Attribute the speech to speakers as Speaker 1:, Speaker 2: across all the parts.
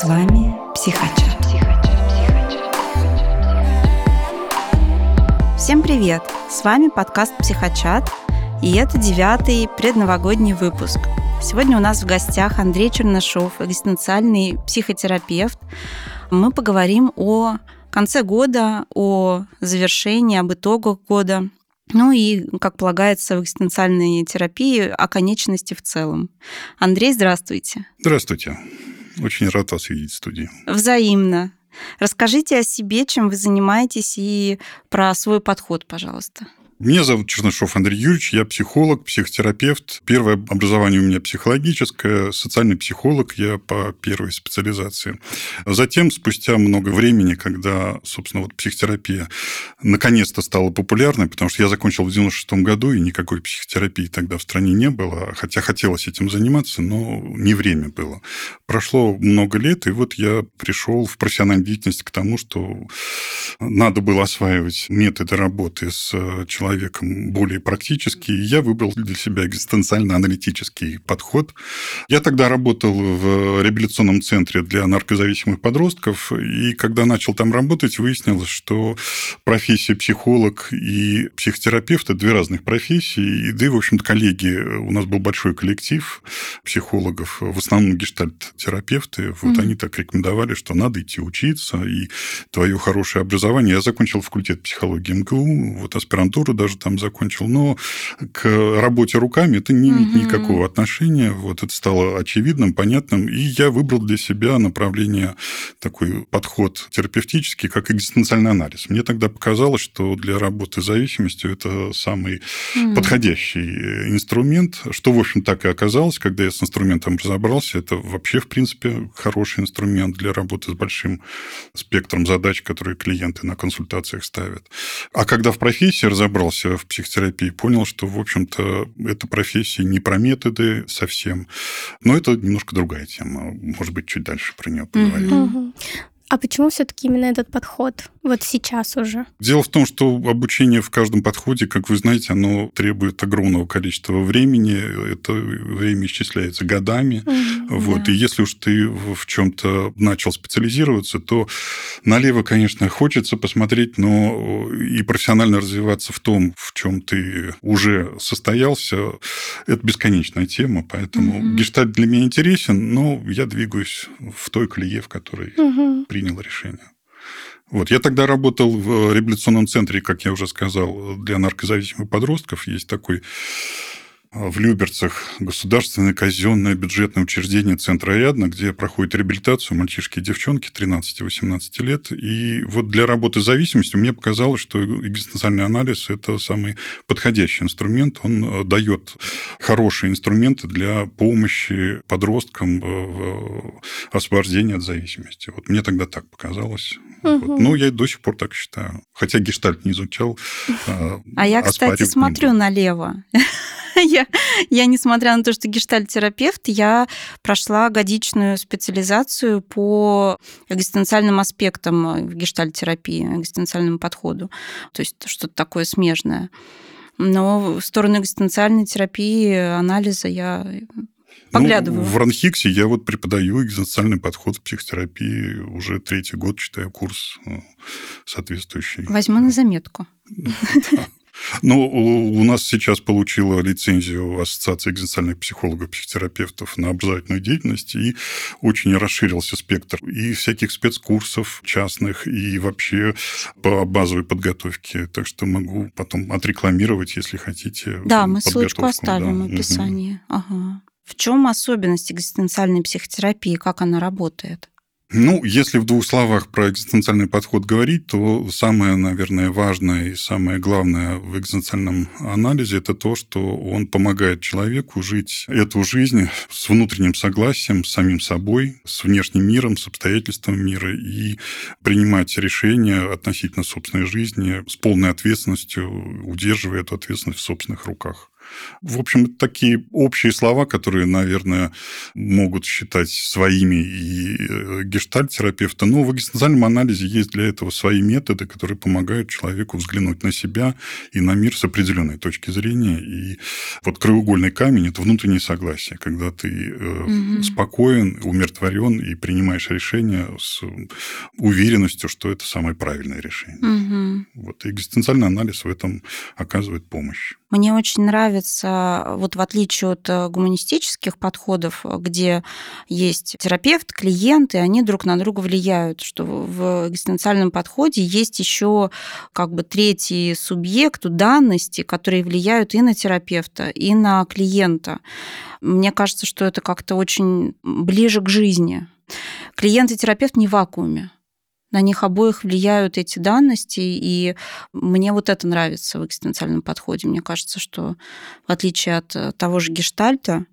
Speaker 1: С вами Психачат.
Speaker 2: Всем привет! С вами подкаст «Психочат», и это девятый предновогодний выпуск. Сегодня у нас в гостях Андрей Чернышов, экзистенциальный психотерапевт. Мы поговорим о конце года, о завершении, об итогах года, ну и, как полагается в экзистенциальной терапии, о конечности в целом. Андрей, здравствуйте.
Speaker 3: Здравствуйте. Очень рад вас видеть в студии.
Speaker 2: Взаимно. Расскажите о себе, чем вы занимаетесь, и про свой подход, пожалуйста.
Speaker 3: Меня зовут Чернышов Андрей Юрьевич, я психолог, психотерапевт. Первое образование у меня психологическое, социальный психолог я по первой специализации. Затем, спустя много времени, когда, собственно, вот психотерапия наконец-то стала популярной, потому что я закончил в 96 году, и никакой психотерапии тогда в стране не было, хотя хотелось этим заниматься, но не время было. Прошло много лет, и вот я пришел в профессиональной деятельности к тому, что надо было осваивать методы работы с человеком, человеком более практический, я выбрал для себя экзистенциально-аналитический подход. Я тогда работал в реабилитационном центре для наркозависимых подростков, и когда начал там работать, выяснилось, что профессия психолог и психотерапевт – это две разных профессии, и да и, в общем-то, коллеги, у нас был большой коллектив психологов, в основном гештальт-терапевты, вот mm-hmm. они так рекомендовали, что надо идти учиться, и твое хорошее образование. Я закончил факультет психологии МГУ, вот аспирантуру даже там закончил, но к работе руками это не имеет угу. никакого отношения. Вот это стало очевидным, понятным, и я выбрал для себя направление, такой подход терапевтический, как экзистенциальный анализ. Мне тогда показалось, что для работы с зависимостью это самый угу. подходящий э, инструмент, что, в общем, так и оказалось, когда я с инструментом разобрался. Это вообще, в принципе, хороший инструмент для работы с большим спектром задач, которые клиенты на консультациях ставят. А когда в профессии разобрался, разобрался в психотерапии, понял, что, в общем-то, эта профессия не про методы совсем, но это немножко другая тема. Может быть, чуть дальше про нее поговорим.
Speaker 4: Угу. А почему все-таки именно этот подход? Вот сейчас уже.
Speaker 3: Дело в том, что обучение в каждом подходе, как вы знаете, оно требует огромного количества времени. Это время исчисляется годами. Mm, вот. Да. И если уж ты в чем-то начал специализироваться, то налево, конечно, хочется посмотреть, но и профессионально развиваться в том, в чем ты уже состоялся, это бесконечная тема. Поэтому mm-hmm. гештальт для меня интересен, но я двигаюсь в той колее, в которой mm-hmm принял решение. Вот. Я тогда работал в реабилитационном центре, как я уже сказал, для наркозависимых подростков. Есть такой в Люберцах государственное казенное бюджетное учреждение Центра Ариадна, где проходит реабилитацию мальчишки и девчонки 13-18 лет. И вот для работы с зависимостью мне показалось, что экзистенциальный анализ – это самый подходящий инструмент. Он э, дает хорошие инструменты для помощи подросткам в освобождении от зависимости. Вот мне тогда так показалось. Угу. Вот. Ну, я до сих пор так считаю. Хотя гештальт не изучал.
Speaker 2: А, а я, кстати, смотрю налево. я, я, несмотря на то, что гештальтерапевт, я прошла годичную специализацию по экзистенциальным аспектам в гештальтерапии, экзистенциальному подходу. То есть что-то такое смежное. Но в сторону экзистенциальной терапии, анализа я Поглядываю.
Speaker 3: Ну, в Ранхиксе я вот преподаю экзистенциальный подход в психотерапии. Уже третий год читаю курс э, соответствующий.
Speaker 2: Возьму на заметку.
Speaker 3: Ну, у нас сейчас получила лицензию Ассоциации экзистенциальных психологов, психотерапевтов на образовательную деятельность, и очень расширился спектр и всяких спецкурсов частных, и вообще по базовой подготовке. Так что могу потом отрекламировать, если хотите.
Speaker 2: Да, мы ссылочку оставим да. в описании. Угу. Ага. В чем особенность экзистенциальной психотерапии, как она работает?
Speaker 3: Ну, если в двух словах про экзистенциальный подход говорить, то самое, наверное, важное и самое главное в экзистенциальном анализе это то, что он помогает человеку жить эту жизнь с внутренним согласием, с самим собой, с внешним миром, с обстоятельствами мира и принимать решения относительно собственной жизни с полной ответственностью, удерживая эту ответственность в собственных руках. В общем, это такие общие слова, которые, наверное, могут считать своими и э, гештальт-терапевта. Но в экзистенциальном анализе есть для этого свои методы, которые помогают человеку взглянуть на себя и на мир с определенной точки зрения. И вот краеугольный камень – это внутреннее согласие, когда ты угу. спокоен, умиротворен и принимаешь решение с уверенностью, что это самое правильное решение. Угу. Вот экзистенциальный анализ в этом оказывает помощь.
Speaker 2: Мне очень нравится, вот в отличие от э, гуманистических подходов, где есть терапевт, клиент, и они друг на друга влияют, что в экзистенциальном подходе есть еще как бы третий субъект, данности, которые влияют и на терапевта, и на клиента. Мне кажется, что это как-то очень ближе к жизни. Клиент и терапевт не в вакууме на них обоих влияют эти данности, и мне вот это нравится в экзистенциальном подходе. Мне кажется, что в отличие от э, того же гештальта,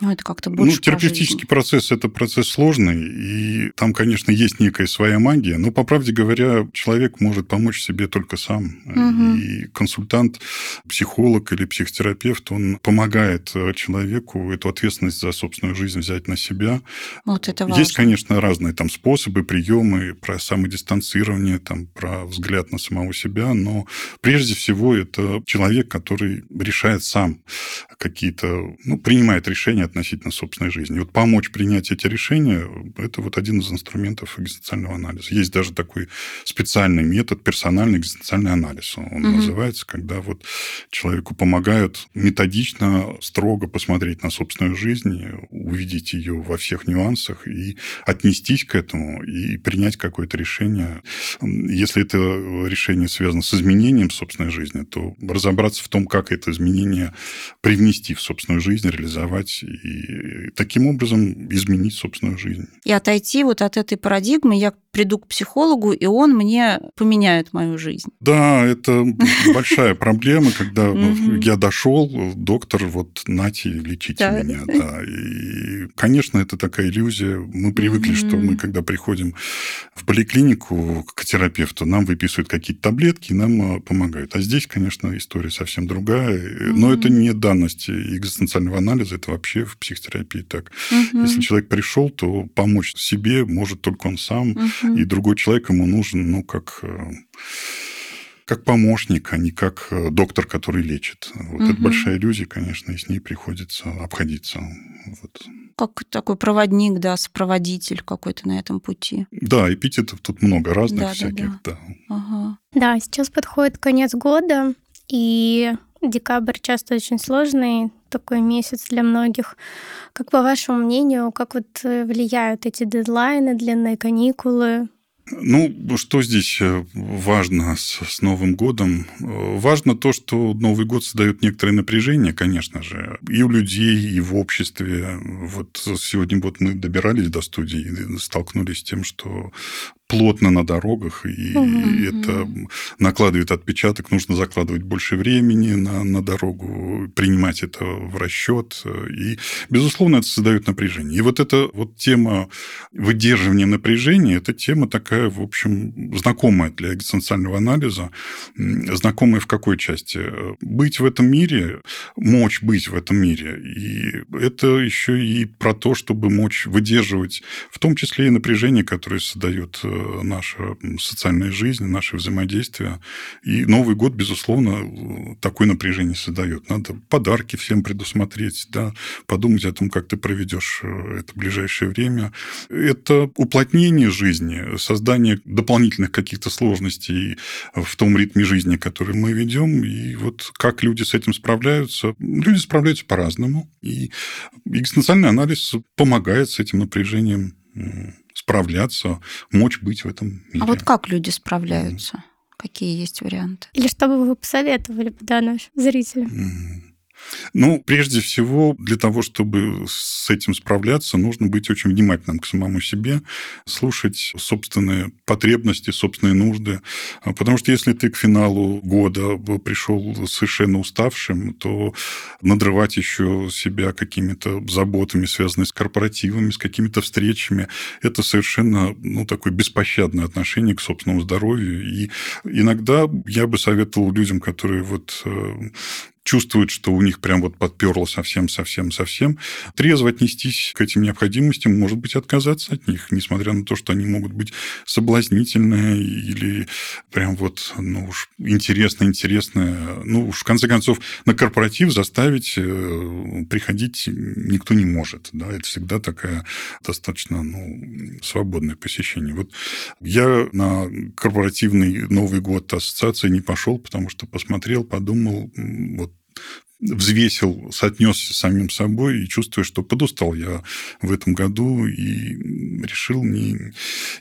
Speaker 2: ну, это как-то ну, больше
Speaker 3: Ну, терапевтический процесс – это процесс сложный, и там, конечно, есть некая своя магия, но, по правде говоря, человек может помочь себе только сам. Угу. И консультант, психолог или психотерапевт, он помогает э, человеку эту ответственность за собственную жизнь взять на себя.
Speaker 2: Вот это важно.
Speaker 3: Есть, конечно, разные там способы, приемы про самодистанцирование, там, про взгляд на самого себя, но прежде всего это человек, который решает сам какие-то, ну, принимает решения относительно собственной жизни. Вот помочь принять эти решения – это вот один из инструментов экзистенциального анализа. Есть даже такой специальный метод, персональный экзистенциальный анализ. Он угу. называется, когда вот человеку помогают методично, строго посмотреть на собственную жизнь, увидеть ее во всех нюансах и отнестись к этому и принять какое-то решение. Если это решение связано с изменением собственной жизни, то разобраться в том, как это изменение привнести в собственную жизнь, реализовать и таким образом изменить собственную жизнь.
Speaker 2: И отойти вот от этой парадигмы, я приду к психологу, и он мне поменяет мою жизнь.
Speaker 3: Да, это большая проблема, когда я дошел, доктор, вот нати, лечите меня. Да. И, конечно, это такая иллюзия. Мы привыкли, что мы, когда приходим в поликлинику к терапевту, нам выписывают какие-то таблетки, и нам э, помогают. А здесь, конечно, история совсем другая. Но это не данность экзистенциального анализа, это вообще в психотерапии так. Если человек пришел, то помочь себе может только он сам и другой человек ему нужен, ну, как э, как помощник, а не как э, доктор, который лечит. Вот угу. это большая иллюзия, конечно, и с ней приходится обходиться. Вот.
Speaker 2: Как такой проводник, да, сопроводитель какой-то на этом пути.
Speaker 3: Да, эпитетов тут много разных да, всяких, да. Да.
Speaker 4: Да. Ага. да, сейчас подходит конец года, и декабрь часто очень сложный, такой месяц для многих. Как по вашему мнению, как вот э, влияют эти дедлайны, длинные каникулы?
Speaker 3: Ну, что здесь э, важно с, с Новым годом? Э, важно то, что Новый год создает некоторое напряжение, конечно же, и у людей, и в обществе. Вот сегодня вот мы добирались до студии и столкнулись с тем, что плотно на дорогах, и угу, это накладывает отпечаток. Нужно закладывать больше времени на, на дорогу, принимать это в расчет. И, безусловно, это создает напряжение. И вот эта вот тема выдерживания напряжения, это тема такая, в общем, знакомая для экзистенциального анализа. Знакомая в какой части? Быть в этом мире, мочь быть в этом мире. И это еще и про то, чтобы мочь выдерживать, в том числе и напряжение, которое создает э, наша социальная жизнь, наше взаимодействие. И Новый год, безусловно, такое напряжение создает. Надо подарки всем предусмотреть, да, подумать о том, как ты проведешь э, это ближайшее время. Это уплотнение жизни, создание дополнительных каких-то сложностей в том ритме жизни, который мы ведем. И вот как люди с этим справляются? Люди справляются по-разному. И экзистенциальный анализ помогает с этим напряжением справляться, мочь быть в этом мире.
Speaker 2: А вот как люди справляются? Mm. Какие есть варианты?
Speaker 4: Или что бы вы посоветовали да, нашим зрителям? Mm.
Speaker 3: Ну, прежде всего, для того, чтобы с этим справляться, нужно быть очень внимательным к самому себе, слушать собственные потребности, собственные нужды. А потому что если ты к финалу года пришел совершенно уставшим, то надрывать еще себя какими-то заботами, связанными с корпоративами, с какими-то встречами, это совершенно ну, такое беспощадное отношение к собственному здоровью. И иногда я бы советовал людям, которые вот э, чувствуют, что у них прям вот подперло совсем-совсем-совсем. Трезво отнестись к этим необходимостям, может быть, отказаться от них, несмотря на то, что они могут быть соблазнительные или прям вот, ну уж интересно-интересно. Ну уж в конце концов на корпоратив заставить э, приходить никто не может. Да? Это всегда такая достаточно ну, свободное посещение. Вот я на корпоративный Новый год ассоциации не пошел, потому что посмотрел, подумал, вот взвесил, соотнесся с самим собой и чувствую, что подустал я в этом году и решил не,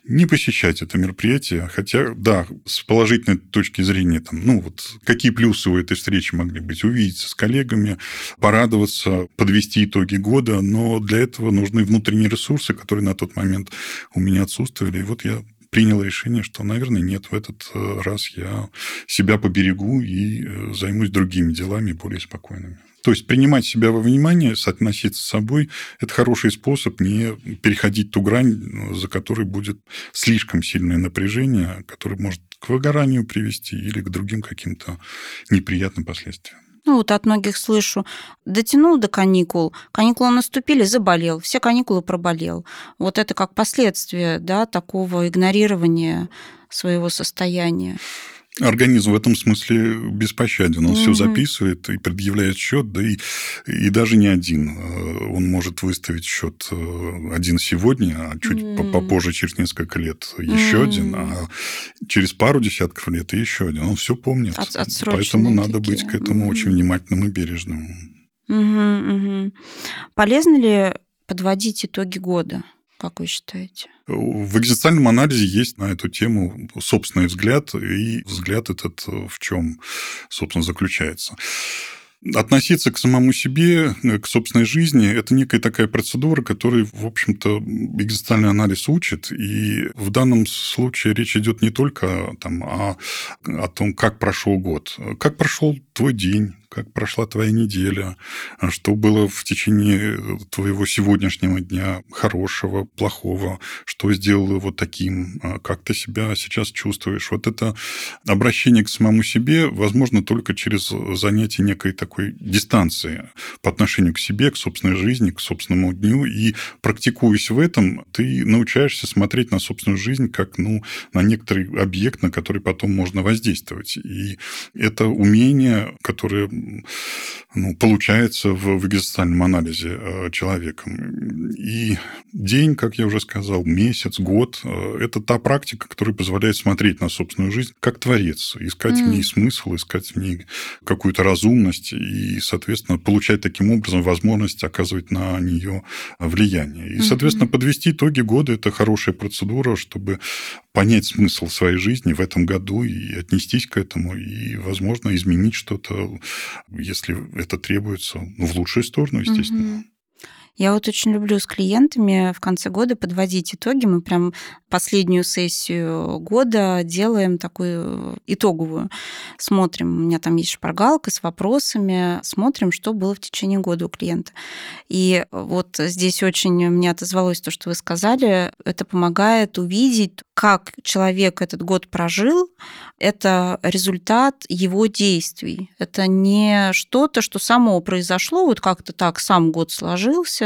Speaker 3: не посещать это мероприятие. Хотя, да, с положительной точки зрения, там, ну, вот какие плюсы у этой встречи могли быть? Увидеться с коллегами, порадоваться, подвести итоги года, но для этого нужны внутренние ресурсы, которые на тот момент у меня отсутствовали. И вот я принял решение, что, наверное, нет, в этот э, раз я себя поберегу и э, займусь другими делами, более спокойными. То есть принимать себя во внимание, соотноситься с собой – это хороший способ не переходить ту грань, за которой будет слишком сильное напряжение, которое может к выгоранию привести или к другим каким-то неприятным последствиям
Speaker 2: ну вот от многих слышу, дотянул до каникул, каникулы наступили, заболел, все каникулы проболел. Вот это как последствие да, такого игнорирования своего состояния.
Speaker 3: Организм в этом смысле беспощаден. Он угу. все записывает и предъявляет счет, да и, и даже не один. Э, он может выставить счет э, один сегодня, а чуть угу. попозже, через несколько лет, еще угу. один, а через пару десятков лет еще один. Он все помнит. От, Поэтому такие. надо быть к этому угу. очень внимательным и бережным.
Speaker 2: Угу, угу. Полезно ли подводить итоги года? Как вы считаете?
Speaker 3: В экзистенциальном анализе есть на эту тему собственный взгляд, и взгляд этот в чем, собственно, заключается. Относиться к самому себе, к собственной жизни – это некая такая процедура, которой, в общем-то, экзистенциальный анализ учит. И в данном случае речь идет не только там, о, о том, как прошел год, как прошел твой день, как прошла твоя неделя, что было в течение твоего сегодняшнего дня хорошего, плохого, что сделало его таким, а как ты себя сейчас чувствуешь. Вот это обращение к самому себе возможно только через занятие некой такой дистанции по отношению к себе, к собственной жизни, к собственному дню. И практикуясь в этом, ты научаешься смотреть на собственную жизнь как ну, на некоторый объект, на который потом можно воздействовать. И это умение, которое ну, получается в, в экзистенциальном анализе э, человеком. И день, как я уже сказал, месяц, год э, – это та практика, которая позволяет смотреть на собственную жизнь как творец, искать mm. в ней смысл, искать в ней какую-то разумность и, соответственно, получать таким образом возможность оказывать на нее влияние. И, соответственно, mm-hmm. подвести итоги года – это хорошая процедура, чтобы понять смысл своей жизни в этом году и отнестись к этому, и, возможно, изменить что-то если это требуется, ну, в лучшую сторону, естественно. Угу.
Speaker 2: Я вот очень люблю с клиентами в конце года подводить итоги. Мы прям последнюю сессию года делаем такую итоговую. Смотрим, у меня там есть шпаргалка с вопросами, смотрим, что было в течение года у клиента. И вот здесь очень мне отозвалось то, что вы сказали. Это помогает увидеть, как человек этот год прожил, это результат его действий. Это не что-то, что само произошло, вот как-то так сам год сложился.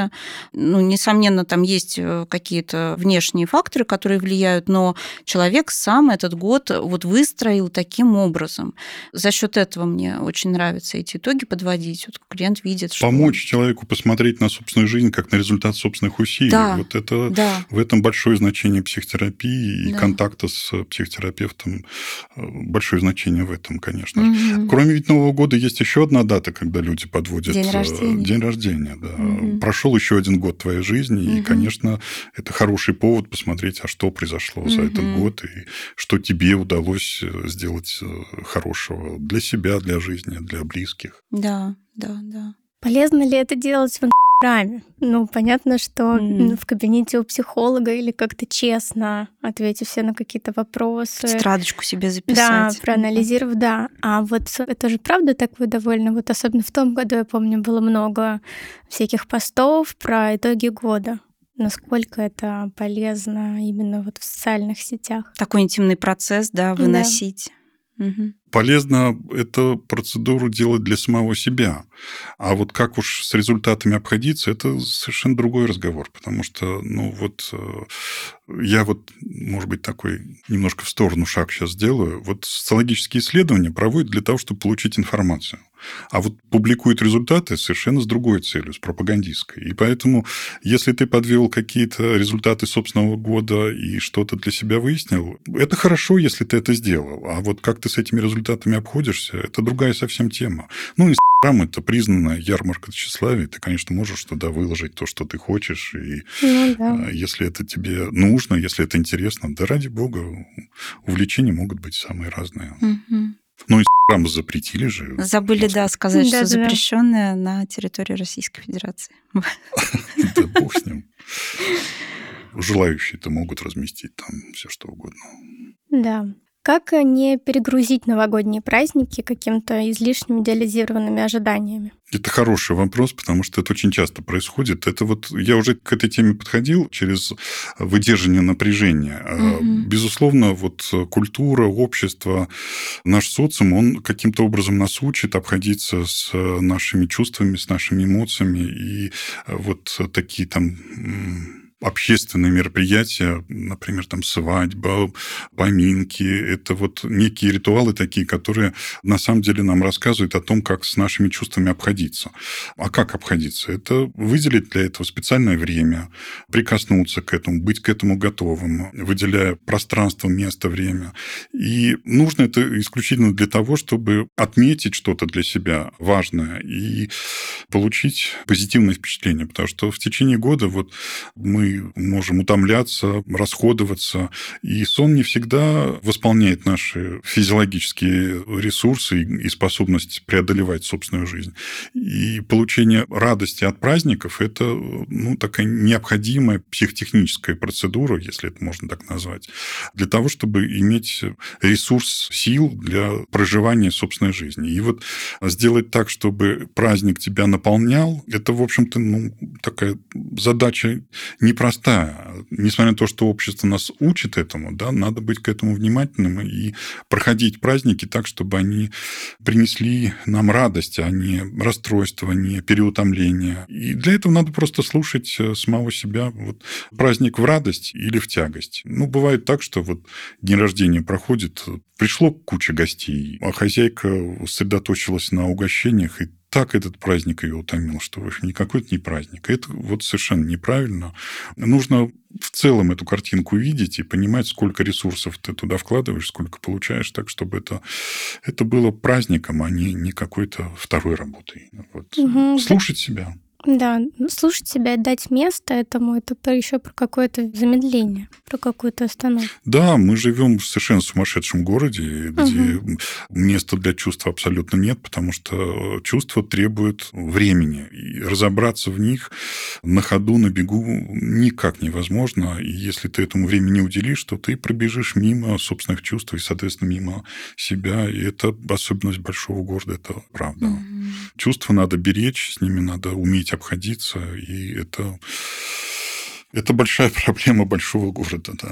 Speaker 2: Ну, несомненно, там есть э, какие-то внешние факторы, которые влияют, но человек сам этот год вот выстроил таким образом. За счет этого мне очень нравится эти итоги подводить. Вот клиент видит,
Speaker 3: что... Помочь человеку посмотреть на собственную жизнь как на результат собственных усилий. Да, вот это да. в этом большое значение психотерапии и да. контакта с психотерапевтом. Э, большое значение в этом, конечно. Угу. Кроме ведь Нового года есть еще одна дата, когда люди подводят
Speaker 2: день рождения.
Speaker 3: День рождения да. угу. Прошел еще один год твоей жизни, угу. и, конечно, это хороший повод посмотреть, а что произошло угу. за этот год, и что тебе удалось э, сделать э, хорошего для себя, для жизни, для близких.
Speaker 2: Да, да, да.
Speaker 4: Полезно ли это делать в Инстаграме? Ну, понятно, что mm. в кабинете у психолога или как-то честно ответить все на какие-то вопросы.
Speaker 2: Тетрадочку себе записать.
Speaker 4: Да, проанализировав, да. А вот это же правда так вы довольны? Вот особенно в том году, я помню, было много всяких постов про итоги года насколько это полезно именно вот в социальных сетях.
Speaker 2: Такой интимный процесс, да, выносить. Да.
Speaker 3: Угу. Полезно эту процедуру делать для самого себя. А вот как уж с результатами обходиться, это совершенно другой разговор. Потому что, ну вот, э, я вот, может быть, такой немножко в сторону шаг сейчас сделаю. Вот социологические исследования проводят для того, чтобы получить информацию. А вот публикуют результаты совершенно с другой целью, с пропагандистской. И поэтому, если ты подвел какие-то результаты собственного года и что-то для себя выяснил, это хорошо, если ты это сделал. А вот как ты с этими результатами обходишься, это другая совсем тема. Ну, Инстаграм – это признанная ярмарка тщеславия. Ты, конечно, можешь туда выложить то, что ты хочешь. И ну, да. А, если это тебе нужно, если это интересно, да ради бога, увлечения могут быть самые разные. Угу. Ну, Инстаграм запретили же.
Speaker 2: Забыли, да, сказать, да, что да. запрещенное на территории Российской Федерации.
Speaker 3: Да бог с ним. Желающие-то могут разместить там все что угодно.
Speaker 4: Да. Как не перегрузить новогодние праздники каким-то излишними идеализированными ожиданиями?
Speaker 3: Это хороший вопрос, потому что это очень часто происходит. Это вот я уже к этой теме подходил через выдержание напряжения. Угу. Безусловно, вот культура, общество, наш социум, он каким-то образом нас учит обходиться с нашими чувствами, с нашими эмоциями. И вот такие там общественные мероприятия, например, там свадьба, поминки, это вот некие ритуалы такие, которые на самом деле нам рассказывают о том, как с нашими чувствами обходиться. А как обходиться? Это выделить для этого специальное время, прикоснуться к этому, быть к этому готовым, выделяя пространство, место, время. И нужно это исключительно для того, чтобы отметить что-то для себя важное и получить позитивное впечатление. Потому что в течение года вот мы можем утомляться, расходоваться, и сон не всегда восполняет наши физиологические ресурсы и способность преодолевать собственную жизнь. И получение радости от праздников – это ну, такая необходимая психотехническая процедура, если это можно так назвать, для того, чтобы иметь ресурс сил для проживания собственной жизни. И вот сделать так, чтобы праздник тебя наполнял, это, в общем-то, ну, такая задача не непростая. Несмотря на то, что общество нас учит этому, да, надо быть к этому внимательным и проходить праздники так, чтобы они принесли нам радость, а не расстройство, не переутомление. И для этого надо просто слушать э, самого себя. Вот праздник в радость или в тягость. Ну, бывает так, что вот день рождения проходит, пришло куча гостей, а хозяйка сосредоточилась на угощениях и так этот праздник ее утомил, что в общем, никакой это не праздник. Это вот совершенно неправильно. Нужно в целом эту картинку видеть и понимать, сколько ресурсов ты туда вкладываешь, сколько получаешь, так, чтобы это, это было праздником, а не, не какой-то второй работой. Вот. Угу. Слушать себя.
Speaker 4: Да, слушать себя дать место этому, это еще про какое-то замедление, про какую-то остановку.
Speaker 3: Да, мы живем в совершенно сумасшедшем городе, где угу. места для чувств абсолютно нет, потому что чувства требуют времени. И разобраться в них на ходу, на бегу никак невозможно. И если ты этому времени уделишь, то ты пробежишь мимо собственных чувств и, соответственно, мимо себя. И это особенность большого города, это правда. Угу. Чувства надо беречь, с ними надо уметь обходиться, и это это большая проблема большого города, да.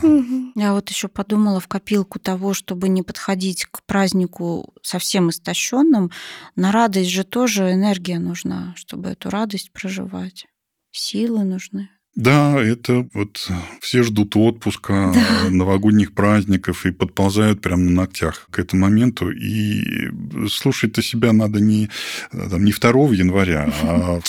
Speaker 2: Я вот еще подумала в копилку того, чтобы не подходить к празднику совсем истощенным. На радость же тоже энергия нужна, чтобы эту радость проживать. Силы нужны.
Speaker 3: Да, это вот все ждут отпуска, да. новогодних праздников и подползают прямо на ногтях к этому моменту. И слушать-то себя надо не, там, не 2 января, а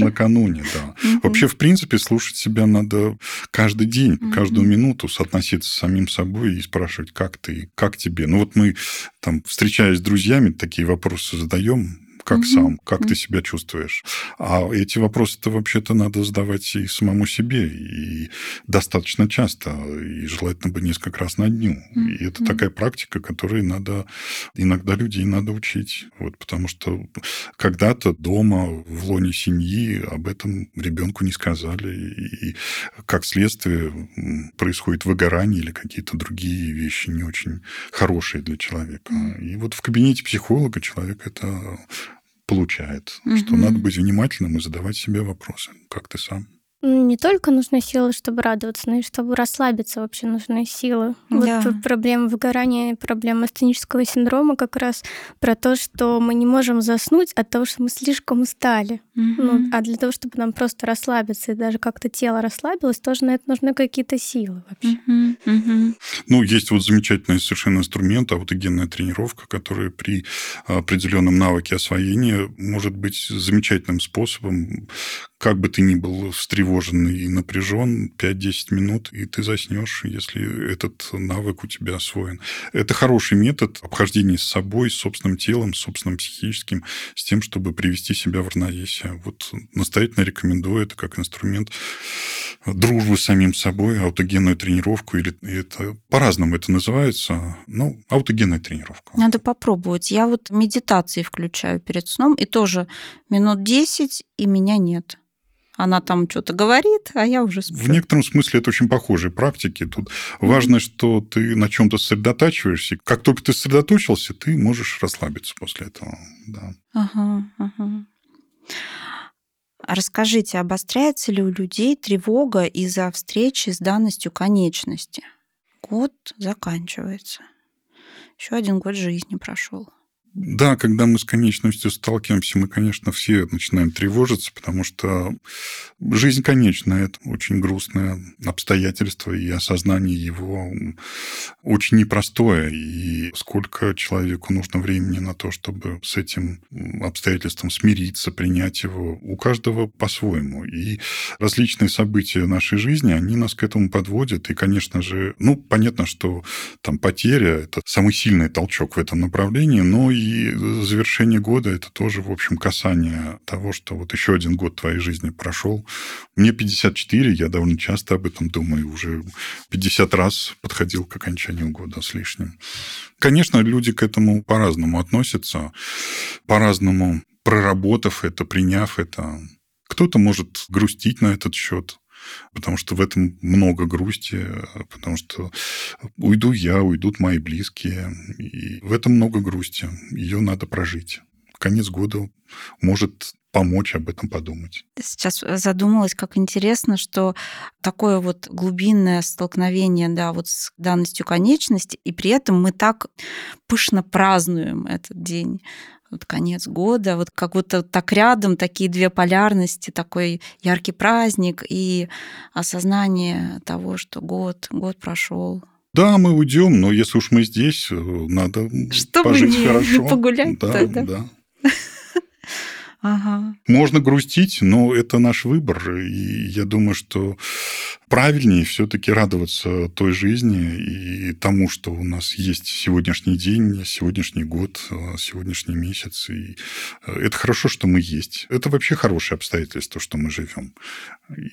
Speaker 3: накануне. Да. Вообще, в принципе, слушать себя надо каждый день, каждую минуту, соотноситься с самим собой и спрашивать, как ты, как тебе. Ну вот мы там, встречаясь с друзьями, такие вопросы задаем, как угу. сам, как угу. ты себя чувствуешь. А эти вопросы-то вообще-то надо задавать и самому себе, и достаточно часто, и желательно бы несколько раз на дню. Угу. И это такая практика, которой надо иногда людей надо учить. Вот, потому что когда-то дома, в лоне семьи об этом ребенку не сказали. И как следствие происходит выгорание или какие-то другие вещи не очень хорошие для человека. И вот в кабинете психолога человек это получает. Угу. Что надо быть внимательным и задавать себе вопросы. Как ты сам?
Speaker 4: Не только нужны силы, чтобы радоваться, но и чтобы расслабиться вообще нужны силы.
Speaker 2: Да.
Speaker 4: Вот проблема выгорания, проблема астенического синдрома как раз про то, что мы не можем заснуть от того, что мы слишком устали. Ну, а для того, чтобы нам просто расслабиться и даже как-то тело расслабилось, тоже на это нужны какие-то силы вообще.
Speaker 2: Мгм.
Speaker 3: Ну, есть вот замечательный совершенно инструмент, аутогенная тренировка, которая при определенном навыке освоения может быть замечательным способом, как бы ты ни был встревожен и напряжен, 5-10 минут, и ты заснешь, если этот навык у тебя освоен. Это хороший метод обхождения с собой, с собственным телом, с собственным психическим, с тем, чтобы привести себя в равновесие. Вот настоятельно рекомендую это как инструмент дружбы с самим собой, аутогенную тренировку, или это по-разному это называется, ну, аутогенная тренировка.
Speaker 2: Надо попробовать. Я вот медитации включаю перед сном, и тоже минут 10, и меня нет. Она там что-то говорит, а я уже сплю.
Speaker 3: В некотором смысле это очень похожие практики. Тут важно, что ты на чем-то сосредотачиваешься. Как только ты сосредоточился, ты можешь расслабиться после этого. Да.
Speaker 2: Ага, ага. А Расскажите, обостряется ли у людей тревога из-за встречи с данностью конечности? Год заканчивается. Еще один год жизни прошел.
Speaker 3: Да, когда мы с конечностью сталкиваемся, мы, конечно, все начинаем тревожиться, потому что жизнь конечна, это очень грустное обстоятельство, и осознание его очень непростое. И сколько человеку нужно времени на то, чтобы с этим обстоятельством смириться, принять его, у каждого по-своему. И различные события нашей жизни, они нас к этому подводят. И, конечно же, ну, понятно, что там потеря – это самый сильный толчок в этом направлении, но и завершение года – это тоже, в общем, касание того, что вот еще один год твоей жизни прошел. Мне 54, я довольно часто об этом думаю, уже 50 раз подходил к окончанию года с лишним. Конечно, люди к этому по-разному относятся, по-разному проработав это, приняв это. Кто-то может грустить на этот счет, потому что в этом много грусти, потому что уйду я, уйдут мои близкие, и в этом много грусти. Ее надо прожить. Конец года может помочь об этом подумать.
Speaker 2: Сейчас задумалась, как интересно, что такое вот глубинное столкновение, да, вот с данностью конечности, и при этом мы так пышно празднуем этот день вот конец года, вот как будто так рядом такие две полярности, такой яркий праздник и осознание того, что год, год прошел.
Speaker 3: Да, мы уйдем, но если уж мы здесь, надо
Speaker 2: Чтобы
Speaker 3: пожить
Speaker 2: не,
Speaker 3: хорошо.
Speaker 2: погулять
Speaker 3: да,
Speaker 2: тогда.
Speaker 3: да.
Speaker 2: Ага.
Speaker 3: Можно грустить, но это наш выбор. И я думаю, что правильнее все-таки радоваться той жизни и тому, что у нас есть сегодняшний день, сегодняшний год, сегодняшний месяц. И это хорошо, что мы есть. Это вообще хорошее обстоятельство, что мы живем.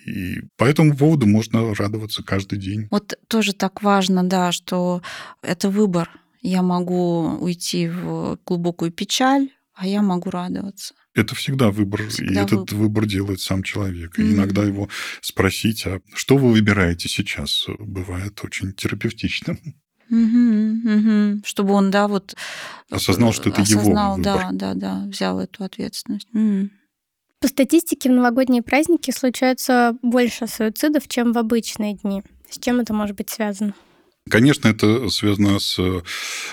Speaker 3: И по этому поводу можно радоваться каждый день.
Speaker 2: Вот тоже так важно, да, что это выбор. Я могу уйти в глубокую печаль, а я могу радоваться.
Speaker 3: Это всегда выбор,
Speaker 2: Всегда
Speaker 3: и этот
Speaker 2: выбор.
Speaker 3: выбор делает сам человек. И
Speaker 2: Мгм.
Speaker 3: иногда его спросить, а что вы выбираете сейчас, бывает очень терапевтичным.
Speaker 2: Мгм, мгм. Чтобы он, да, вот
Speaker 3: Осознал, что это его
Speaker 2: осознал,
Speaker 3: выбор.
Speaker 2: да, да, да, взял эту ответственность. М.
Speaker 4: По статистике в новогодние праздники случается больше суицидов, чем в обычные дни. С чем это может быть связано?
Speaker 3: Конечно, это связано с,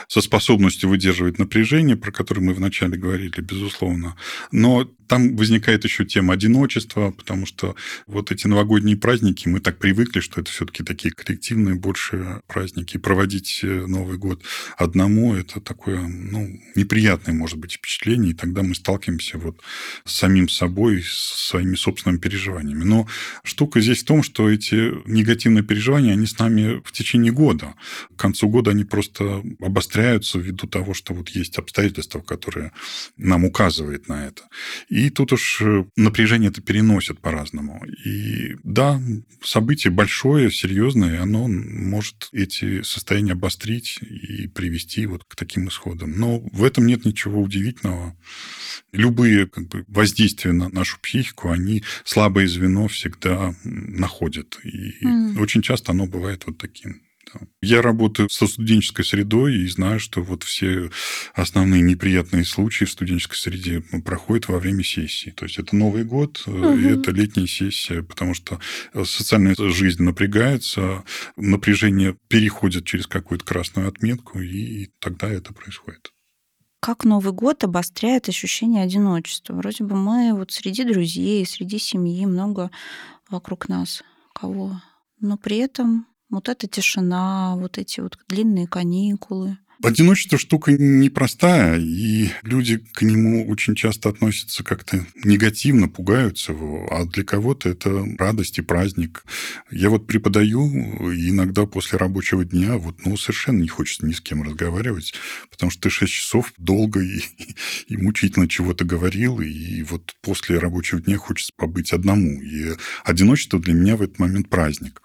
Speaker 3: со способностью выдерживать напряжение, про которое мы вначале говорили, безусловно. Но там возникает еще тема одиночества, потому что вот эти новогодние праздники, мы так привыкли, что это все-таки такие коллективные больше праздники. Проводить э, Новый год одному – это такое ну, неприятное, может быть, впечатление, и тогда мы сталкиваемся вот с самим собой, с своими собственными переживаниями. Но штука здесь в том, что эти негативные переживания, они с нами в течение года. К концу года они просто обостряются ввиду того, что вот есть обстоятельства, которые нам указывают на это. И тут уж э, напряжение это переносит по-разному. И да, событие большое, серьезное, оно может эти состояния обострить и привести вот к таким исходам. Но в этом нет ничего удивительного. Любые как бы, воздействия на нашу психику, они слабое звено всегда находят. И
Speaker 2: Мгм.
Speaker 3: очень часто оно бывает вот таким Я работаю со студенческой средой и знаю, что вот все основные неприятные случаи в студенческой среде проходят во время сессии. То есть это Новый год, угу. и это летняя сессия, потому что социальная жизнь напрягается, напряжение переходит через какую-то красную отметку, и тогда это происходит
Speaker 2: как Новый год обостряет ощущение одиночества. Вроде бы мы вот среди друзей, среди семьи много вокруг нас кого. Но при этом вот эта тишина, вот эти вот длинные каникулы.
Speaker 3: Одиночество штука непростая, и люди к нему очень часто относятся как-то негативно, пугаются его, а для кого-то это радость и праздник. Я вот преподаю, иногда после рабочего дня вот, ну, совершенно не хочется ни с кем разговаривать, потому что ты 6 часов долго и, и мучительно чего-то говорил, и вот после рабочего дня хочется побыть одному. И одиночество для меня в этот момент праздник.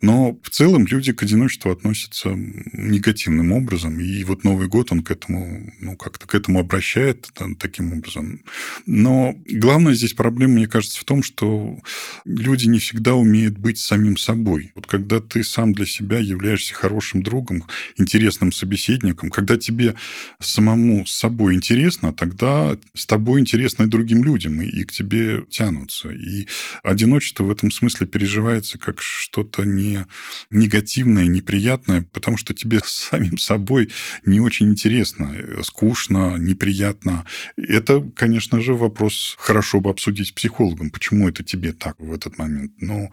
Speaker 3: Но в целом люди к одиночеству относятся негативным образом, и вот Новый год он к этому, ну, как-то к этому обращает там, таким образом. Но главная здесь проблема, мне кажется, в том, что люди не всегда умеют быть самим собой. Вот когда ты сам для себя являешься хорошим другом, интересным собеседником, когда тебе самому с собой интересно, тогда с тобой интересно и другим людям, и к тебе тянутся. И одиночество в этом смысле переживается как что что-то не негативное, неприятное, потому что тебе самим собой не очень интересно, скучно, неприятно. Это, конечно же, вопрос хорошо бы обсудить с психологом, почему это тебе так в этот момент. Но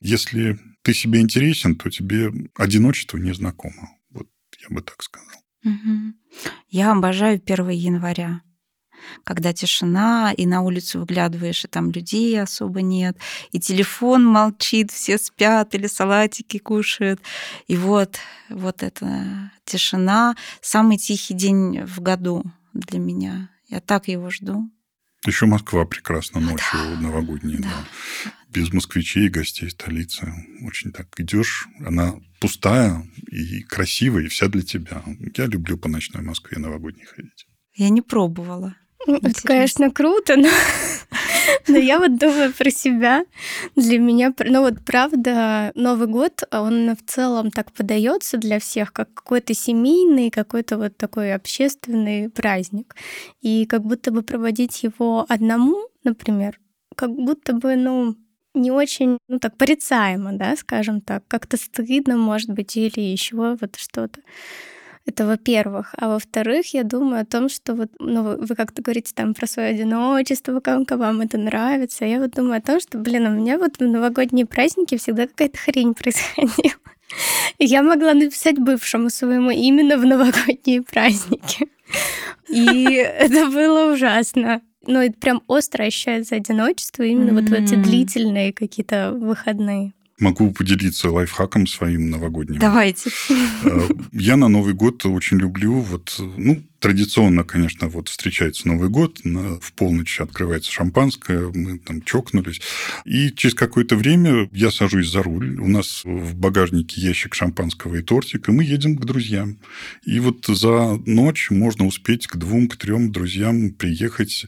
Speaker 3: если ты себе интересен, то тебе одиночество не знакомо. Вот я бы так сказал.
Speaker 2: Угу. Я обожаю 1 января когда тишина, и на улицу выглядываешь, и там людей особо нет, и телефон молчит, все спят или салатики кушают. И вот, вот эта тишина, самый тихий день в году для меня. Я так его жду.
Speaker 3: Еще Москва прекрасна ночью да. новогодняя, да. да. Без москвичей и гостей столицы. Очень так идешь, она пустая и красивая, и вся для тебя. Я люблю по ночной Москве новогодней ходить.
Speaker 2: Я не пробовала.
Speaker 4: Это, конечно, круто, но, но я вот думаю про себя. Для меня, ну вот правда, Новый год, он в целом так подается для всех, как какой-то семейный, какой-то вот такой общественный праздник. И как будто бы проводить его одному, например, как будто бы, ну, не очень, ну так, порицаемо, да, скажем так, как-то стыдно, может быть, или еще вот что-то. Это во-первых. А во-вторых, я думаю о том, что вот, ну, вы, как-то говорите там про свое одиночество, как вам это нравится. Я вот думаю о том, что, блин, у меня вот в новогодние праздники всегда какая-то хрень происходила. Я могла написать бывшему своему именно в новогодние праздники. И это было ужасно. Ну, это прям остро ощущается одиночество именно mm-hmm. вот в эти длительные какие-то выходные.
Speaker 3: Могу поделиться лайфхаком своим новогодним.
Speaker 2: Давайте.
Speaker 3: Э, я на Новый год очень люблю вот, ну, Традиционно, конечно, вот встречается Новый год, в полночь открывается шампанское, мы там чокнулись. И через какое-то время я сажусь за руль, у нас в багажнике ящик шампанского и тортик, и мы едем к друзьям. И вот за ночь можно успеть к двум, к трем друзьям приехать.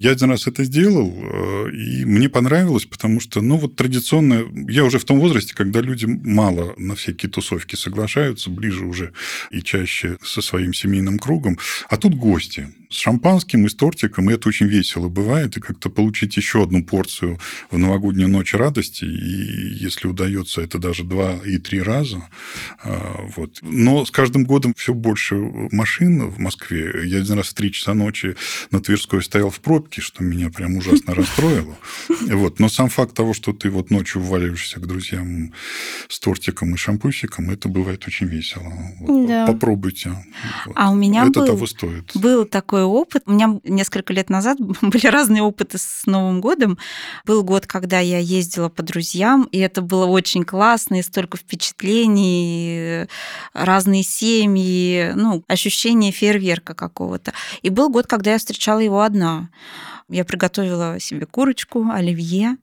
Speaker 3: Я один раз это сделал, э, и мне понравилось, потому что, ну, вот традиционно, я уже в том возрасте, когда люди мало на всякие тусовки соглашаются, ближе уже и чаще со своим семейным кругом. А тут гости с шампанским и с тортиком, и это очень весело бывает, и как-то получить еще одну порцию в новогоднюю ночь радости, и если удается, это даже два и три раза. А, вот. Но с каждым годом все больше машин в Москве. Я один раз в три часа ночи на Тверской стоял в пробке, что меня прям ужасно расстроило. Вот. Но сам факт того, что ты вот ночью вваливаешься к друзьям с тортиком и шампусиком, это бывает очень весело. Вот. Да. Попробуйте.
Speaker 2: Вот. А у меня это был, того стоит. был такой опыт. У меня несколько лет назад были разные опыты с Новым годом. Был год, когда я ездила по друзьям, и это было очень классно, и столько впечатлений, разные семьи, ну, ощущение фейерверка какого-то. И был год, когда я встречала его одна. Я приготовила себе курочку, оливье,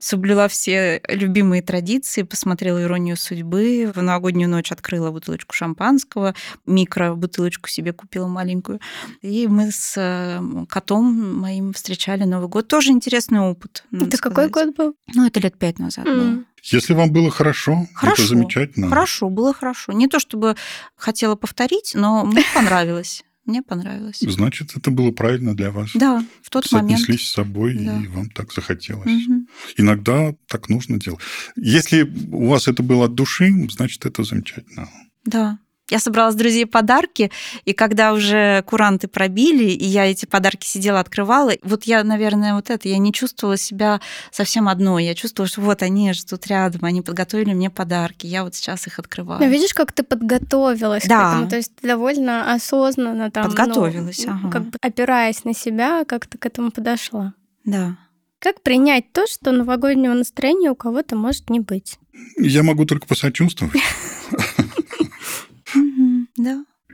Speaker 2: соблюла все любимые традиции, посмотрела «Иронию судьбы», в новогоднюю ночь открыла бутылочку шампанского, микро-бутылочку себе купила маленькую. И мы с э, котом моим встречали Новый год. Тоже интересный опыт.
Speaker 4: Это сказать. какой год был?
Speaker 2: Ну, это лет пять назад mm. был.
Speaker 3: Если вам было хорошо,
Speaker 2: Хорошо.
Speaker 3: это замечательно.
Speaker 2: Хорошо, было хорошо. Не то чтобы хотела повторить, но мне понравилось. Мне понравилось.
Speaker 3: Значит, это было правильно для вас.
Speaker 2: Да, в тот момент.
Speaker 3: Соотнеслись с собой,
Speaker 2: Да.
Speaker 3: и вам так захотелось.
Speaker 2: Мгм.
Speaker 3: Иногда так нужно делать. Если у вас это было от души, значит, это замечательно.
Speaker 2: Да. Я собрала с друзей подарки, и когда уже куранты пробили, и я эти подарки сидела, открывала, вот я, наверное, вот это, я не чувствовала себя совсем одной. Я чувствовала, что вот они же тут рядом, они подготовили мне подарки, я вот сейчас их открываю.
Speaker 4: Но видишь, как ты подготовилась
Speaker 2: Да.
Speaker 4: к этому, то есть ты довольно осознанно там, ну,
Speaker 2: Подготовилась, ага.
Speaker 4: как бы опираясь на себя, как ты к этому подошла.
Speaker 2: Да.
Speaker 4: Как принять то, что новогоднего настроения у кого-то может не быть?
Speaker 3: Я могу только посочувствовать.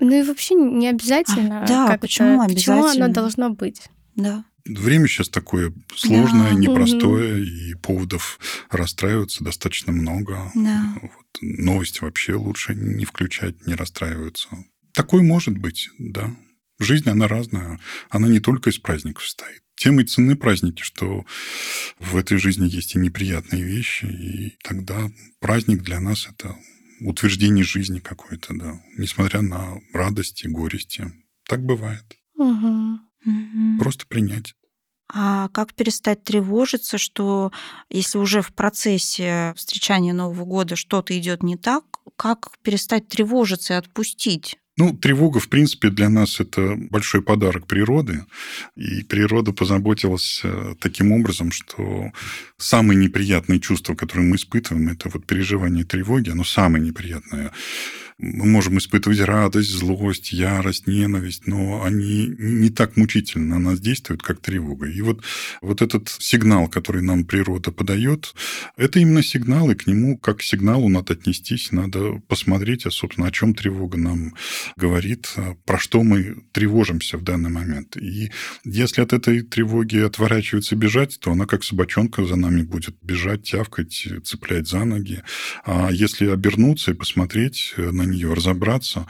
Speaker 4: Ну и вообще не обязательно.
Speaker 2: А, да,
Speaker 4: как
Speaker 2: почему
Speaker 4: это, почему оно
Speaker 2: обязательно?
Speaker 4: должно быть?
Speaker 2: да.
Speaker 3: Время сейчас такое сложное,
Speaker 2: Да.
Speaker 3: непростое, и поводов расстраиваться достаточно много.
Speaker 2: Да.
Speaker 3: Вот. Новости вообще лучше не включать, не расстраиваться. Такое может быть, да. Жизнь, она разная. Она не только из праздников состоит. Тем и ценны праздники, что в этой жизни есть и неприятные вещи, и тогда праздник для нас – это утверждение жизни какой-то, да, несмотря на радости, горести. Так бывает.
Speaker 4: Мгм.
Speaker 3: Просто принять.
Speaker 2: А как перестать тревожиться, что если уже в процессе встречания Нового года что-то идет не так, как перестать тревожиться и отпустить?
Speaker 3: Ну, тревога, в принципе, для нас это большой подарок природы. И природа позаботилась э, таким образом, что самые неприятные чувства, которые мы испытываем, это вот переживание тревоги, оно самое неприятное. Мы можем испытывать радость, злость, ярость, ненависть, но они не так мучительно на нас действуют, как тревога. И вот, вот этот сигнал, который нам природа подает, это именно сигнал, и к нему как к сигналу надо отнестись, надо посмотреть, а, собственно, о чем тревога нам говорит, а, про что мы тревожимся в данный момент. И если от этой тревоги отворачиваться, бежать, то она как собачонка за нами будет бежать, тявкать, цеплять за ноги. А если обернуться и посмотреть на нее, разобраться,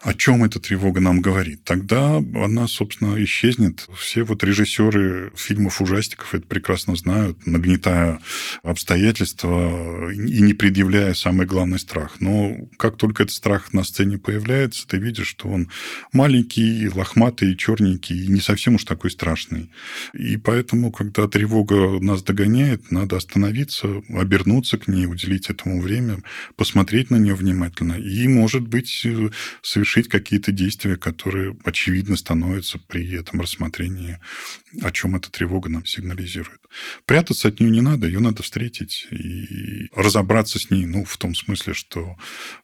Speaker 3: о чем эта тревога нам говорит, тогда она, собственно, исчезнет. Все вот режиссеры фильмов ужастиков это прекрасно знают, нагнетая обстоятельства и не предъявляя самый главный страх. Но как только этот страх на сцене появляется, ты видишь, что он маленький, лохматый, черненький и не совсем уж такой страшный. И поэтому, когда тревога нас догоняет, надо остановиться, обернуться к ней, уделить этому время, посмотреть на нее внимательно и, может быть, совершить какие-то действия, которые очевидно становятся при этом рассмотрении, о чем эта тревога нам сигнализирует. Прятаться от нее не надо, ее надо встретить и разобраться с ней, ну, в том смысле, что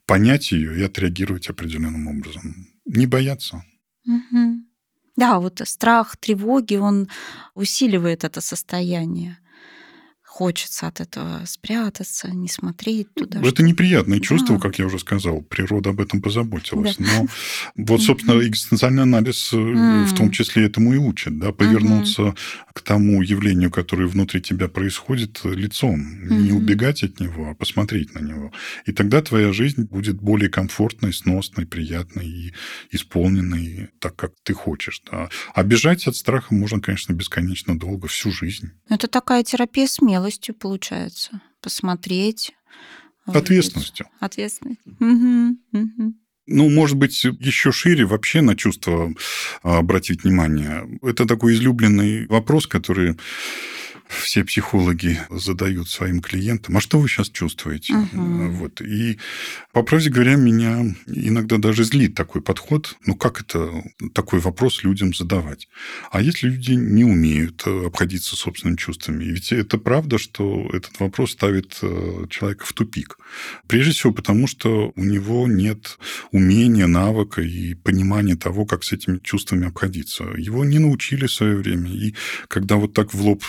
Speaker 3: понять ее и отреагировать определенным образом. Не бояться.
Speaker 2: Да, вот страх, тревоги, он усиливает это состояние. Хочется от этого спрятаться, не смотреть туда.
Speaker 3: Это
Speaker 2: что-
Speaker 3: неприятное чувство,
Speaker 2: Да.
Speaker 3: как я уже сказал. Природа об этом позаботилась.
Speaker 2: Да.
Speaker 3: Но вот, собственно, экзистенциальный анализ э, в том числе этому и учит. Да? Повернуться к тому явлению, которое внутри тебя происходит, э, лицом. Не
Speaker 2: убегать
Speaker 3: от него, а посмотреть на него. И тогда твоя жизнь будет более комфортной, сносной, приятной и исполненной так, как ты хочешь. Да? А бежать от страха можно, конечно, бесконечно долго, всю жизнь.
Speaker 2: Это такая терапия смелостью получается. Посмотреть.
Speaker 3: Ответственностью.
Speaker 2: Ответственность.
Speaker 3: Ну, может быть, еще шире вообще на чувства а, обратить внимание. Это такой излюбленный вопрос, который все психологи задают своим клиентам. А что вы сейчас чувствуете?
Speaker 2: Мгм.
Speaker 3: Вот. И, по правде говоря, меня иногда даже злит такой подход. Ну, как это такой вопрос людям задавать? А если люди не умеют э, обходиться собственными чувствами? Ведь это правда, что этот вопрос ставит э, человека в тупик. Прежде всего потому, что у него нет умения, навыка и понимания того, как с этими чувствами обходиться. Его не научили в свое время. И когда вот так в лоб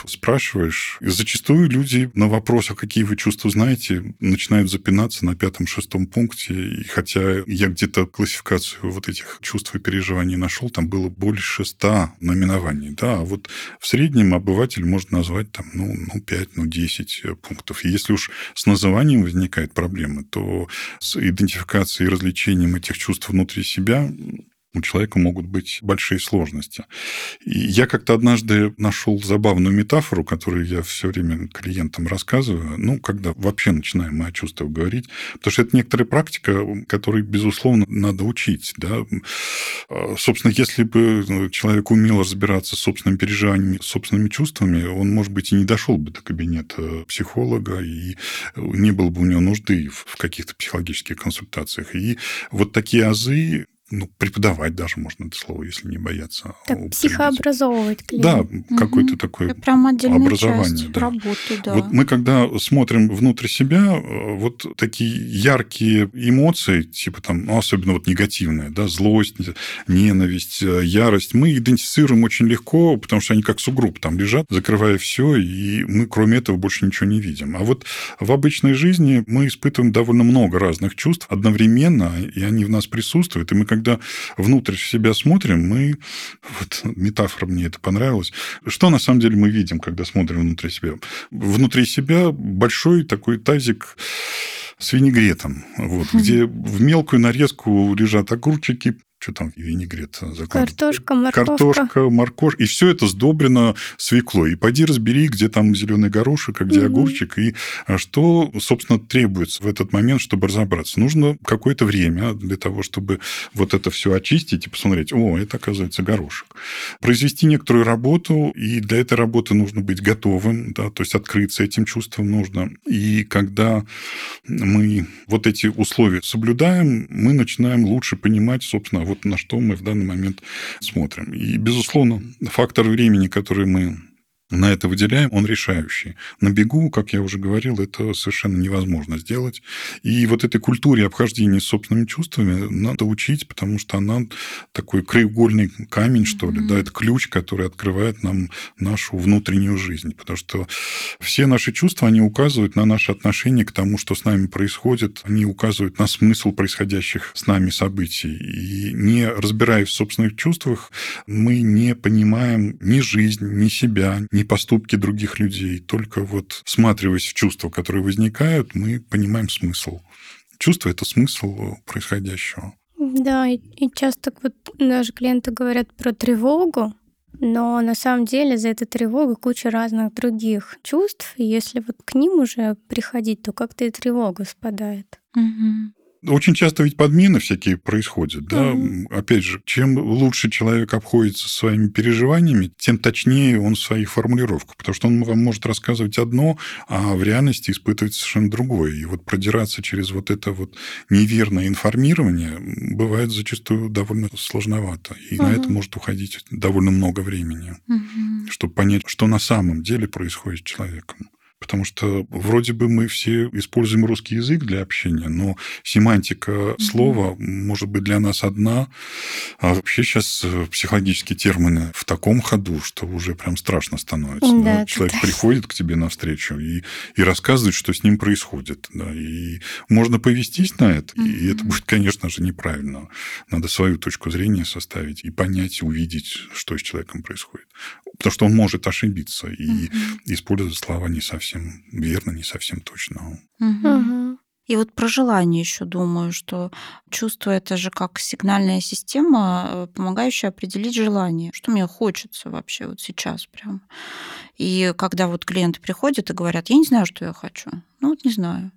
Speaker 3: спрашиваешь, зачастую люди на вопрос, а какие вы чувства знаете, начинают запинаться на пятом-шестом пункте. И хотя я где-то классификацию вот этих чувств и переживаний нашел, там было больше ста наименований. Да, а вот в среднем обыватель может назвать там, ну, ну 5, ну 10 пунктов. И если уж с называнием возникает проблема, то с идентификацией и развлечением этих чувств внутри себя у человека могут быть большие сложности. И я как-то однажды нашел забавную метафору, которую я все время клиентам рассказываю, ну, когда вообще начинаем мы о чувствах говорить, потому что это некоторая практика, которой, безусловно, надо учить. Да? А, собственно, если бы ну, человек умел разбираться с собственными переживаниями, собственными чувствами, он, может быть, и не дошел бы до кабинета психолога, и не было бы у него нужды в каких-то психологических консультациях. И вот такие азы ну, преподавать даже можно это слово, если не бояться.
Speaker 4: Так, психообразовывать клиента.
Speaker 3: Да, угу. какое-то такое
Speaker 2: это прям образование. Часть да. работы, да.
Speaker 3: Вот мы, когда смотрим внутрь себя, э, вот такие яркие эмоции, типа там, ну, особенно вот негативные, да, злость, ненависть, э, ярость, мы идентифицируем очень легко, потому что они как сугруб там лежат, закрывая все, и мы кроме этого больше ничего не видим. А вот в обычной жизни мы испытываем довольно много разных чувств одновременно, и они в нас присутствуют, и мы как когда внутрь себя смотрим, мы... Вот метафора мне это понравилась. Что на самом деле мы видим, когда смотрим внутри себя? Внутри себя большой такой тазик с винегретом, вот, где в мелкую нарезку лежат огурчики, что там винегрет закладывают?
Speaker 4: Картошка, морковка.
Speaker 3: Картошка, морковь. И все это сдобрено свеклой. И пойди разбери, где там зеленый горошек, а где угу. огурчик. И а что, собственно, требуется в этот момент, чтобы разобраться. Нужно какое-то время для того, чтобы вот это все очистить и посмотреть, о, это, оказывается, горошек. Произвести некоторую работу, и для этой работы нужно быть готовым, да, то есть открыться этим чувством нужно. И когда мы вот эти условия соблюдаем, мы начинаем лучше понимать, собственно, вот на что мы в данный момент смотрим. И, безусловно, фактор времени, который мы на это выделяем, он решающий. На бегу, как я уже говорил, это совершенно невозможно сделать. И вот этой культуре обхождения собственными чувствами надо учить, потому что она такой краеугольный камень, что ли, mm-hmm. да, это ключ, который открывает нам нашу внутреннюю жизнь. Потому что все наши чувства, они указывают на наше отношение к тому, что с нами происходит, они указывают на смысл происходящих с нами событий. И не разбираясь в собственных чувствах, мы не понимаем ни жизнь, ни себя, ни поступки других людей. Только вот всматриваясь в чувства, которые возникают, мы понимаем смысл. Чувство – это смысл происходящего.
Speaker 4: Да, и, и часто вот даже клиенты говорят про тревогу, но на самом деле за этой тревогой куча разных других чувств. И если вот к ним уже приходить, то как-то и тревога спадает.
Speaker 2: Угу.
Speaker 3: Очень часто ведь подмены всякие происходят. Да? Mm-hmm. Опять же, чем лучше человек обходится своими переживаниями, тем точнее он в своих формулировках. Потому что он вам может рассказывать одно, а в реальности испытывать совершенно другое. И вот продираться через вот это вот неверное информирование бывает зачастую довольно сложновато. И mm-hmm. на это может уходить довольно много времени,
Speaker 2: mm-hmm.
Speaker 3: чтобы понять, что на самом деле происходит с человеком. Потому что вроде бы мы все используем русский язык для общения, но семантика mm-hmm. слова может быть для нас одна. А вообще сейчас э, психологические термины в таком ходу, что уже прям страшно становится.
Speaker 4: Да,
Speaker 3: да? Человек да. приходит к тебе навстречу и, и рассказывает, что с ним происходит. Да? И можно повестись на это, mm-hmm. и это будет, конечно же, неправильно. Надо свою точку зрения составить и понять, увидеть, что с человеком происходит. Потому что он может ошибиться и mm-hmm. использовать слова не совсем совсем верно, не совсем точно.
Speaker 2: Угу. И вот про желание еще думаю, что чувство это же как сигнальная система, э, помогающая определить желание, что мне хочется вообще вот сейчас прям. И когда вот клиенты приходят и говорят, я не знаю, что я хочу, ну вот не знаю.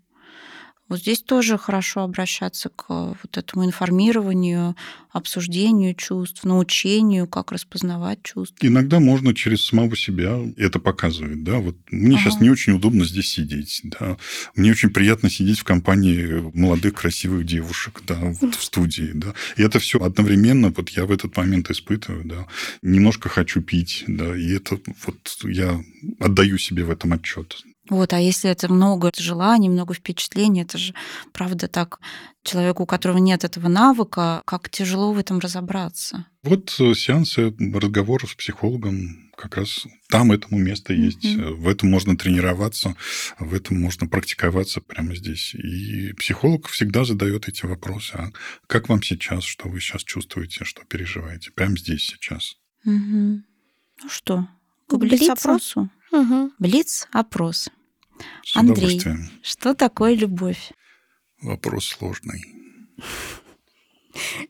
Speaker 2: Вот здесь тоже хорошо обращаться к вот этому информированию, обсуждению чувств, научению, как распознавать чувства.
Speaker 3: Иногда можно через самого себя это показывать. Да? Вот мне ага. сейчас не очень удобно здесь сидеть. Да? Мне очень приятно сидеть в компании молодых, красивых девушек да, вот в студии. Да? И это все одновременно вот я в этот момент испытываю. Да? Немножко хочу пить. Да? И это вот я отдаю себе в этом отчет.
Speaker 2: Вот, а если это много желаний, много впечатлений, это же, правда, так человеку, у которого нет этого навыка, как тяжело в этом разобраться.
Speaker 3: Вот э, сеансы разговоров с психологом как раз там этому место есть. Mm-hmm. В этом можно тренироваться, в этом можно практиковаться прямо здесь. И психолог всегда задает эти вопросы. А как вам сейчас, что вы сейчас чувствуете, что переживаете? Прямо здесь сейчас.
Speaker 2: Mm-hmm. Ну что, к блиц-опросу?
Speaker 4: Угу.
Speaker 2: Блиц-опрос. Андрей, что такое любовь?
Speaker 3: Вопрос сложный.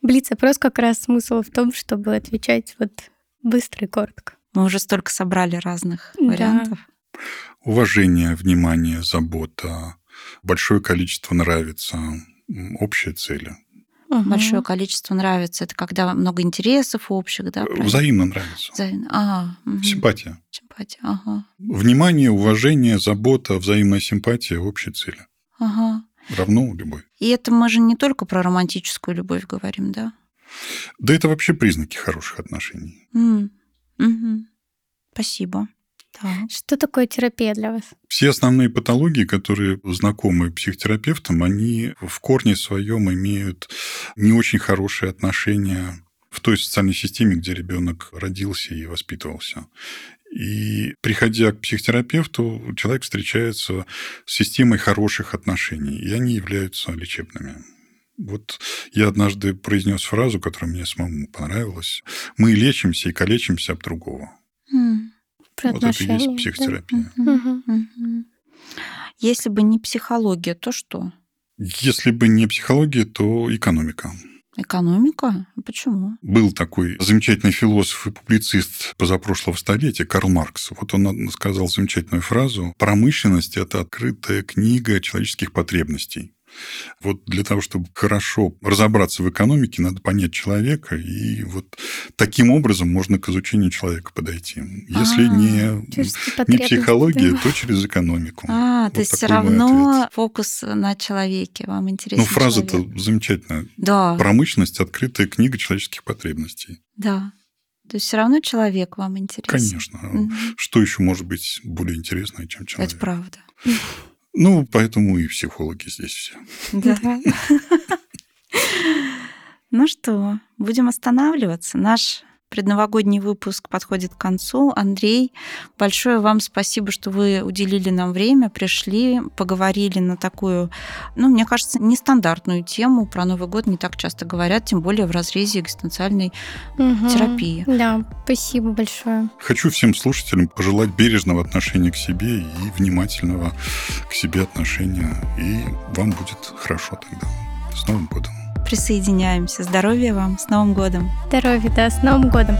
Speaker 4: Блиц-опрос как раз смысл в том, чтобы отвечать вот быстро и коротко.
Speaker 2: Мы уже столько собрали разных вариантов.
Speaker 4: Да.
Speaker 3: Уважение, внимание, забота, большое количество нравится, общие цели.
Speaker 2: Угу. Большое количество нравится. Это когда много интересов общих, да?
Speaker 3: Правильно? Взаимно нравится.
Speaker 2: Взаимно. Ага.
Speaker 3: Угу. Симпатия.
Speaker 2: Симпатия, ага.
Speaker 3: Внимание, уважение, забота, взаимная симпатия, общие цели.
Speaker 2: Ага.
Speaker 3: Равно любовь.
Speaker 2: И это мы же не только про романтическую любовь говорим, да?
Speaker 3: Да это вообще признаки хороших отношений.
Speaker 2: Mm. Угу. Спасибо.
Speaker 4: Так. Что такое терапия для вас?
Speaker 3: Все основные патологии, которые знакомы психотерапевтам, они в корне своем имеют не очень хорошие отношения в той социальной системе, где ребенок родился и воспитывался. И приходя к психотерапевту, человек встречается с системой хороших отношений, и они являются лечебными. Вот я однажды произнес фразу, которая мне самому понравилась. Мы лечимся и калечимся об другого.
Speaker 4: Про
Speaker 3: вот это и есть психотерапия.
Speaker 2: Да? Угу. Угу. Если бы не психология, то что?
Speaker 3: Если бы не психология, то экономика.
Speaker 2: Экономика? Почему?
Speaker 3: Был такой замечательный философ и публицист позапрошлого столетия Карл Маркс. Вот он сказал замечательную фразу «Промышленность – это открытая книга человеческих потребностей». Вот для того, чтобы хорошо разобраться в экономике, надо понять человека, и вот таким образом можно к изучению человека подойти. Если А-а-а, не, не психология, да. то через экономику.
Speaker 2: А, вот то есть все равно фокус на человеке вам интересен.
Speaker 3: Ну, фраза-то замечательная.
Speaker 2: Да.
Speaker 3: Промышленность – открытая книга человеческих потребностей.
Speaker 2: Да. То есть все равно человек вам интересен.
Speaker 3: Конечно. Угу. Что еще может быть более интересное, чем человек?
Speaker 2: Это правда.
Speaker 3: Ну, поэтому и психологи здесь все.
Speaker 2: Да. Ну что, будем останавливаться. Наш предновогодний выпуск подходит к концу. Андрей, большое вам спасибо, что вы уделили нам время, пришли, поговорили на такую, ну, мне кажется, нестандартную тему. Про Новый год не так часто говорят, тем более в разрезе экзистенциальной угу. терапии.
Speaker 4: Да, спасибо большое.
Speaker 3: Хочу всем слушателям пожелать бережного отношения к себе и внимательного к себе отношения. И вам будет хорошо тогда. С Новым годом!
Speaker 2: Присоединяемся. Здоровья вам, с Новым годом!
Speaker 4: Здоровья, да, с Новым годом!